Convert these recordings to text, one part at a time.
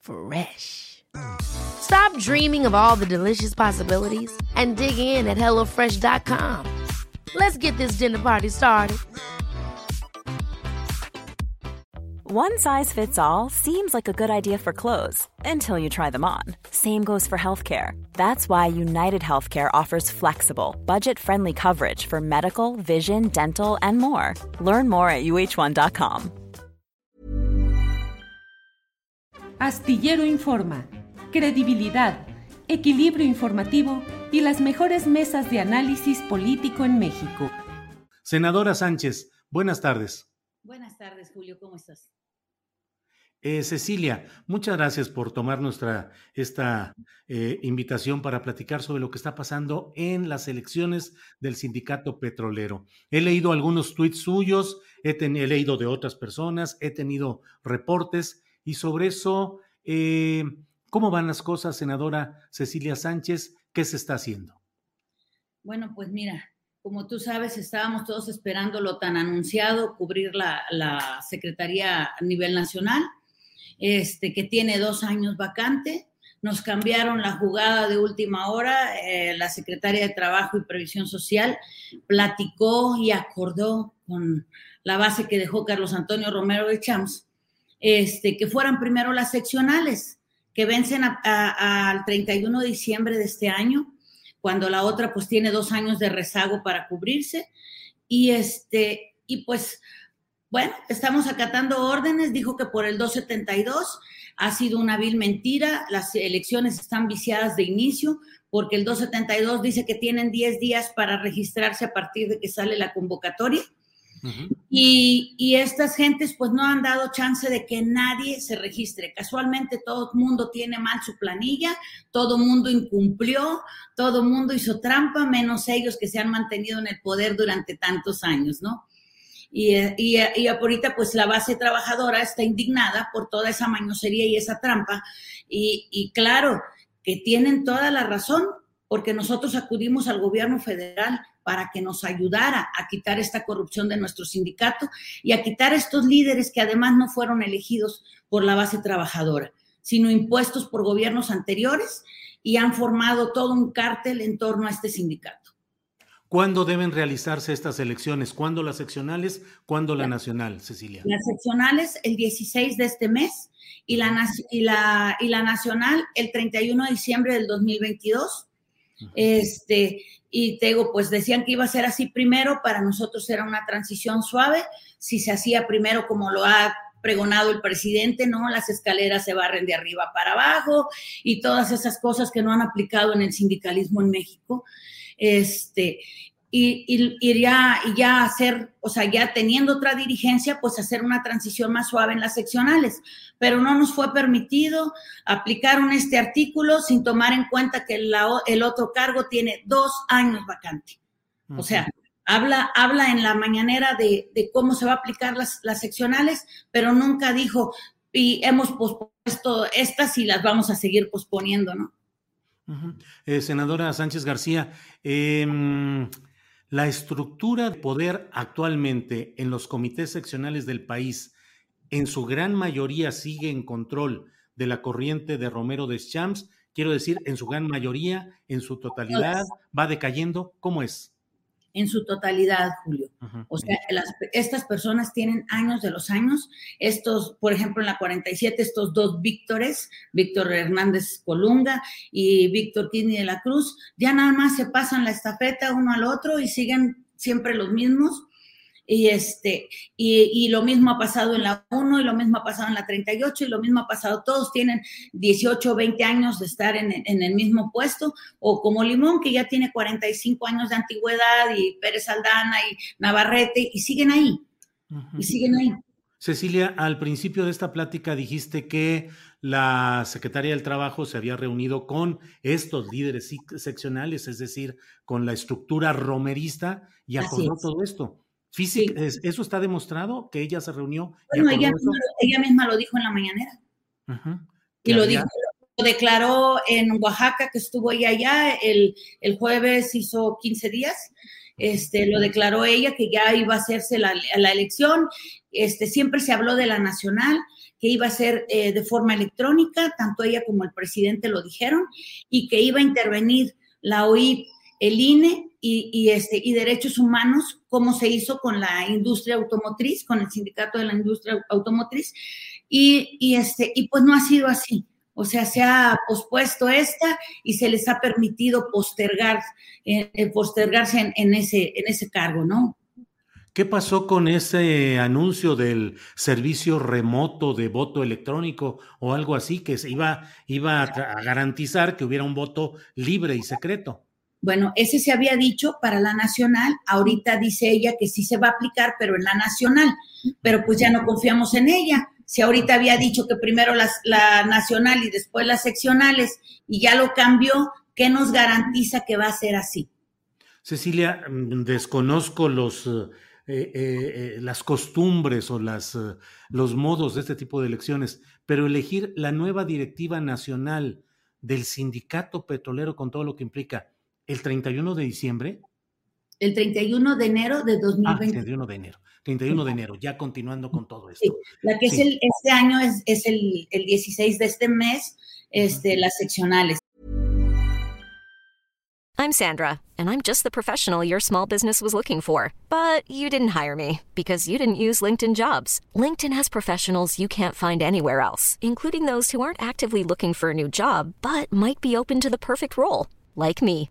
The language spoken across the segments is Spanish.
Fresh. Stop dreaming of all the delicious possibilities and dig in at HelloFresh.com. Let's get this dinner party started. One size fits all seems like a good idea for clothes until you try them on. Same goes for healthcare. That's why United Healthcare offers flexible, budget friendly coverage for medical, vision, dental, and more. Learn more at uh1.com. Astillero Informa, credibilidad, equilibrio informativo y las mejores mesas de análisis político en México. Senadora Sánchez, buenas tardes. Buenas tardes, Julio, ¿cómo estás? Eh, Cecilia, muchas gracias por tomar nuestra esta eh, invitación para platicar sobre lo que está pasando en las elecciones del sindicato petrolero. He leído algunos tweets suyos, he, he leído de otras personas, he tenido reportes y sobre eso, eh, ¿cómo van las cosas, senadora Cecilia Sánchez? ¿Qué se está haciendo? Bueno, pues mira, como tú sabes, estábamos todos esperando lo tan anunciado, cubrir la, Secretaría a nivel nacional, este, que tiene dos años vacante. Nos cambiaron la jugada de última hora. Eh, la secretaria de Trabajo y Previsión Social platicó y acordó con la base que dejó Carlos Antonio Romero de Champs este, que fueran primero las seccionales, que vencen al 31 de diciembre de este año, cuando la otra pues tiene dos años de rezago para cubrirse. Y, este, y pues, bueno, estamos acatando órdenes, dijo que por el 272 ha sido una vil mentira, las elecciones están viciadas de inicio, porque el 272 dice que tienen 10 días para registrarse a partir de que sale la convocatoria y, estas gentes pues no han dado chance de que nadie se registre. Casualmente todo el mundo tiene mal su planilla, todo el mundo incumplió, todo el mundo hizo trampa, menos ellos que se han mantenido en el poder durante tantos años, ¿no? Y, ahorita pues la base trabajadora está indignada por toda esa mañosería y esa trampa. Y claro que tienen toda la razón, porque nosotros acudimos al gobierno federal para que nos ayudara a quitar esta corrupción de nuestro sindicato y a quitar estos líderes que además no fueron elegidos por la base trabajadora, sino impuestos por gobiernos anteriores y han formado todo un cártel en torno a este sindicato. ¿Cuándo deben realizarse estas elecciones? ¿Cuándo las seccionales? ¿Cuándo la, nacional, Cecilia? Las seccionales el 16 de este mes y la, y la, y la nacional el 31 de diciembre del 2022. Este, y te digo, pues decían que iba a ser así primero, para nosotros era una transición suave, si se hacía primero como lo ha pregonado el presidente, ¿no? Las escaleras se barren de arriba para abajo y todas esas cosas que no han aplicado en el sindicalismo en México. Este, y, y, ya, y ya hacer, o sea, ya teniendo otra dirigencia, pues hacer una transición más suave en las seccionales. Pero no nos fue permitido aplicar un este artículo sin tomar en cuenta que el otro cargo tiene dos años vacante. O sea, habla, habla en la mañanera de, de cómo se va a aplicar las, las, seccionales, pero nunca dijo, y hemos pospuesto estas y las vamos a seguir posponiendo, ¿no? eh, senadora Sánchez García, eh, la estructura de poder actualmente en los comités seccionales del país, en su gran mayoría sigue en control de la corriente de Romero de Champs, quiero decir, en su gran mayoría, en su totalidad, va decayendo, ¿cómo es? En su totalidad, Julio. O sea, estas personas tienen años de los años. Estos, por ejemplo, en la 47, estos dos Víctores, Víctor Hernández Colunga y Víctor Kidney de la Cruz, ya nada más se pasan la estafeta uno al otro y siguen siempre los mismos. Y, este, y, lo mismo ha pasado en la 1 y lo mismo ha pasado en la 38 y lo mismo ha pasado, todos tienen 18 o 20 años de estar en, el mismo puesto, o como Limón, que ya tiene 45 años de antigüedad, y Pérez Aldana y Navarrete, y siguen ahí, y siguen ahí. Cecilia, al principio de esta plática dijiste que la Secretaría del Trabajo se había reunido con estos líderes seccionales, es decir, con la estructura romerista y acordó todo esto. ¿Eso está demostrado que ella se reunió? Bueno, ella, ella, misma lo dijo en la mañanera. Y lo dijo, lo declaró en Oaxaca, que estuvo ella allá, el, el jueves hizo 15 días, este, lo declaró ella que ya iba a hacerse la, la elección, este, siempre se habló de la nacional, que iba a ser eh, de forma electrónica, tanto ella como el presidente lo dijeron, y que iba a intervenir la OIP, el INE y, este, y derechos humanos, como se hizo con la industria automotriz, con el sindicato de la industria automotriz, y, y, este, y pues no ha sido así. O sea, se ha pospuesto esta y se les ha permitido postergar, eh, eh, postergarse en, ese, en ese cargo, ¿no? ¿Qué pasó con ese anuncio del servicio remoto de voto electrónico o algo así que se iba, iba a, garantizar que hubiera un voto libre y secreto? Bueno, ese se había dicho para la nacional, ahorita dice ella que sí se va a aplicar, pero en la nacional, pero pues ya no confiamos en ella. Si ahorita había dicho que primero la nacional y después las seccionales y ya lo cambió, ¿qué nos garantiza que va a ser así? Cecilia, mm, desconozco los eh, eh, eh, las costumbres o las, los modos de este tipo de elecciones, pero elegir la nueva directiva nacional del sindicato petrolero con todo lo que implica el 31 de diciembre. El 31 de enero de 2020. Ah, 31 de enero. 31 de enero, ya continuando con todo esto. la que es el, este año es, es el, el, 16 de este mes, este, las seccionales. I'm Sandra, and I'm just the professional your small business was looking for. But you didn't hire me because you didn't use LinkedIn jobs. LinkedIn has professionals you can't find anywhere else, including those who aren't actively looking for a new job, but might be open to the perfect role, like me.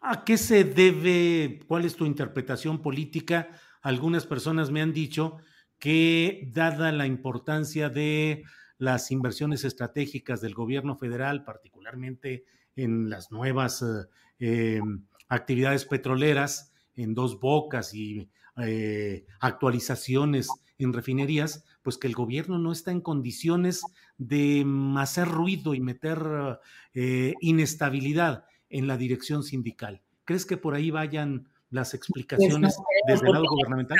¿A qué se debe? ¿Cuál es tu interpretación política? Algunas personas me han dicho que, dada la importancia de las inversiones estratégicas del gobierno federal, particularmente en las nuevas eh, actividades petroleras, en dos bocas y eh, actualizaciones en refinerías, pues que el gobierno no está en condiciones de hacer ruido y meter eh, inestabilidad en la dirección sindical. ¿Crees que por ahí vayan las pues explicaciones desde el lado gubernamental?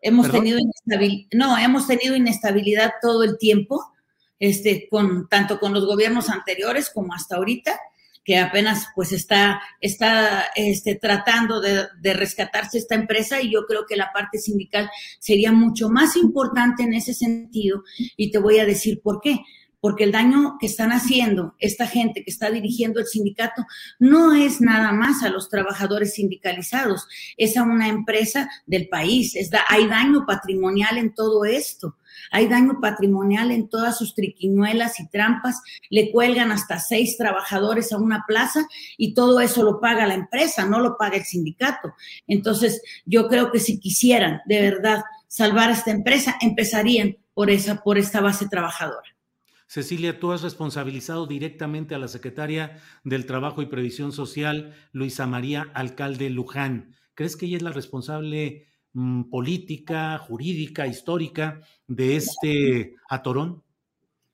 Hemos tenido inestabilidad, no, hemos tenido inestabilidad todo el tiempo, este, con, tanto con los gobiernos anteriores como hasta ahorita que apenas pues está, está este, tratando de, de, rescatarse esta empresa y yo creo que la parte sindical sería mucho más importante en ese sentido y te voy a decir por qué porque el daño que están haciendo esta gente que está dirigiendo el sindicato no es nada más a los trabajadores sindicalizados, es a una empresa del país, es hay daño patrimonial en todo esto. Hay daño patrimonial en todas sus triquiñuelas y trampas. Le cuelgan hasta seis trabajadores a una plaza y todo eso lo paga la empresa, no lo paga el sindicato. Entonces, yo creo que si quisieran de verdad salvar a esta empresa, empezarían por esa, por esta base trabajadora. Cecilia, tú has responsabilizado directamente a la secretaria del Trabajo y Previsión Social, Luisa María Alcalde Luján. ¿Crees que ella es la responsable mm, política, jurídica, histórica de este atorón?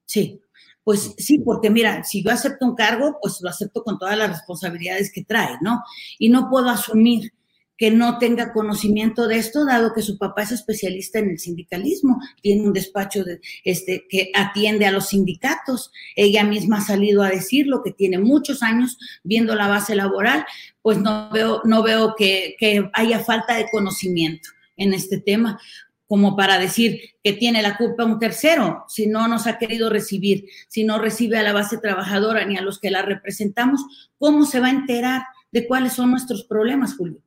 Sí, pues sí, porque mira, si yo acepto un cargo, pues lo acepto con todas las responsabilidades que trae, ¿no? Y no puedo asumir que no tenga conocimiento de esto, dado que su papá es especialista en el sindicalismo, tiene un despacho de, este, que atiende a los sindicatos. Ella misma ha salido a decirlo, que tiene muchos años viendo la base laboral, pues no veo, no veo que, que haya falta de conocimiento en este tema como para decir que tiene la culpa un tercero, si no nos ha querido recibir, si no recibe a la base trabajadora ni a los que la representamos, ¿cómo se va a enterar de cuáles son nuestros problemas, Julio?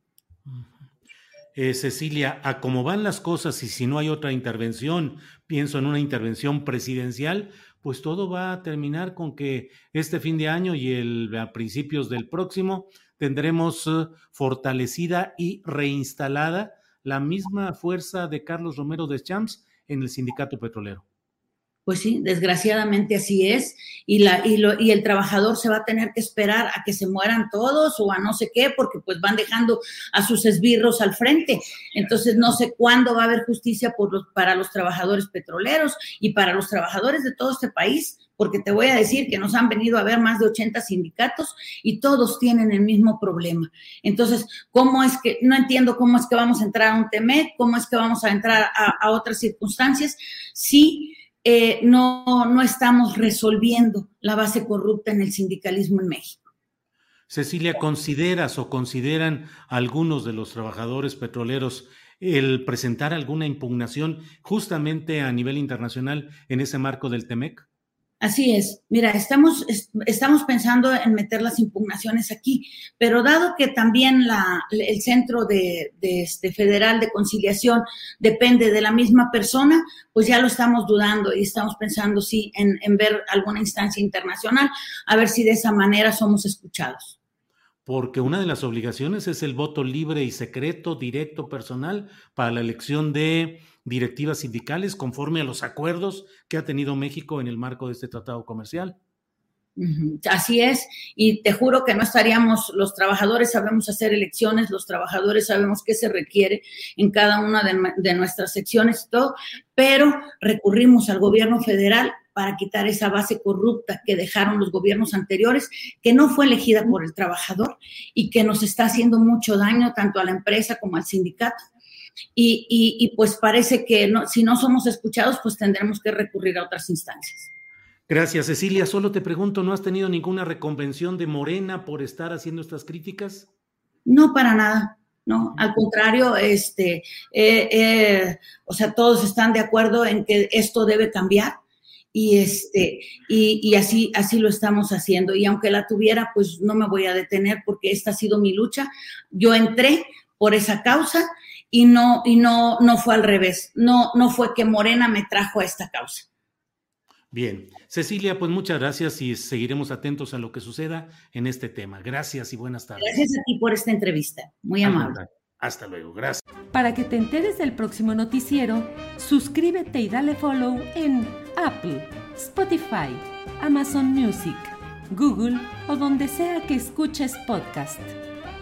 Eh, Cecilia, a cómo van las cosas y si no hay otra intervención, pienso en una intervención presidencial, pues todo va a terminar con que este fin de año y el, a principios del próximo tendremos eh, fortalecida y reinstalada la misma fuerza de Carlos Romero de Champs en el sindicato petrolero. Pues sí, desgraciadamente así es. Y, la, y, lo, y el trabajador se va a tener que esperar a que se mueran todos o a no sé qué, porque pues van dejando a sus esbirros al frente. Entonces no sé cuándo va a haber justicia por los, para los trabajadores petroleros y para los trabajadores de todo este país, porque te voy a decir que nos han venido a ver más de 80 sindicatos y todos tienen el mismo problema. Entonces, ¿cómo es que, no entiendo cómo es que vamos a entrar a un TEMEC, cómo es que vamos a entrar a, a otras circunstancias? Sí eh, no, no estamos resolviendo la base corrupta en el sindicalismo en México. Cecilia, ¿consideras o consideran algunos de los trabajadores petroleros el presentar alguna impugnación justamente a nivel internacional en ese marco del TEMEC? Así es. Mira, estamos, estamos pensando en meter las impugnaciones aquí, pero dado que también el Centro de, este Federal de Conciliación depende de la misma persona, pues ya lo estamos dudando y estamos pensando, sí, en ver alguna instancia internacional, a ver si de esa manera somos escuchados. Porque una de las obligaciones es el voto libre y secreto, directo, personal, para la elección de directivas sindicales conforme a los acuerdos que ha tenido México en el marco de este tratado comercial. Así es, y te juro que no estaríamos, los trabajadores sabemos hacer elecciones, los trabajadores sabemos qué se requiere en cada una de, nuestras secciones y todo, pero recurrimos al gobierno federal para quitar esa base corrupta que dejaron los gobiernos anteriores, que no fue elegida por el trabajador y que nos está haciendo mucho daño tanto a la empresa como al sindicato y, pues parece que si no somos escuchados, pues tendremos que recurrir a otras instancias. Gracias, Cecilia. Solo te pregunto, ¿no has tenido ninguna reconvención de Morena por estar haciendo estas críticas? No, para nada. No, al contrario, este, eh, eh, o sea, todos están de acuerdo en que esto debe cambiar y este, y, y, así, así lo estamos haciendo. Y aunque la tuviera, pues no me voy a detener porque esta ha sido mi lucha. Yo entré por esa causa y no, y no, no fue al revés. No, no fue que Morena me trajo a esta causa. Bien, Cecilia, pues muchas gracias y seguiremos atentos a lo que suceda en este tema. Gracias y buenas tardes. Gracias a ti por esta entrevista. Muy amable. Hasta luego, gracias. Para que te enteres del próximo noticiero, suscríbete y dale follow en Apple, Spotify, Amazon Music, Google o donde sea que escuches podcast.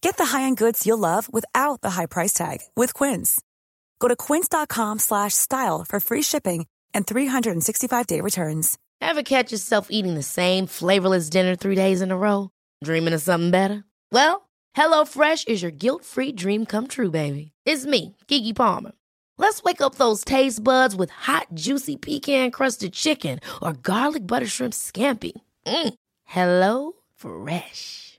Get the high-end goods you'll love without the high price tag with Quince. Go to quince.com slash style for free shipping and 365-day returns. Ever catch yourself eating the same flavorless dinner three days in a row? Dreaming of something better? Well, HelloFresh is your guilt-free dream come true, baby. It's me, Kiki Palmer. Let's wake up those taste buds with hot, juicy pecan-crusted chicken or garlic butter shrimp scampi. Mm. Hello Fresh.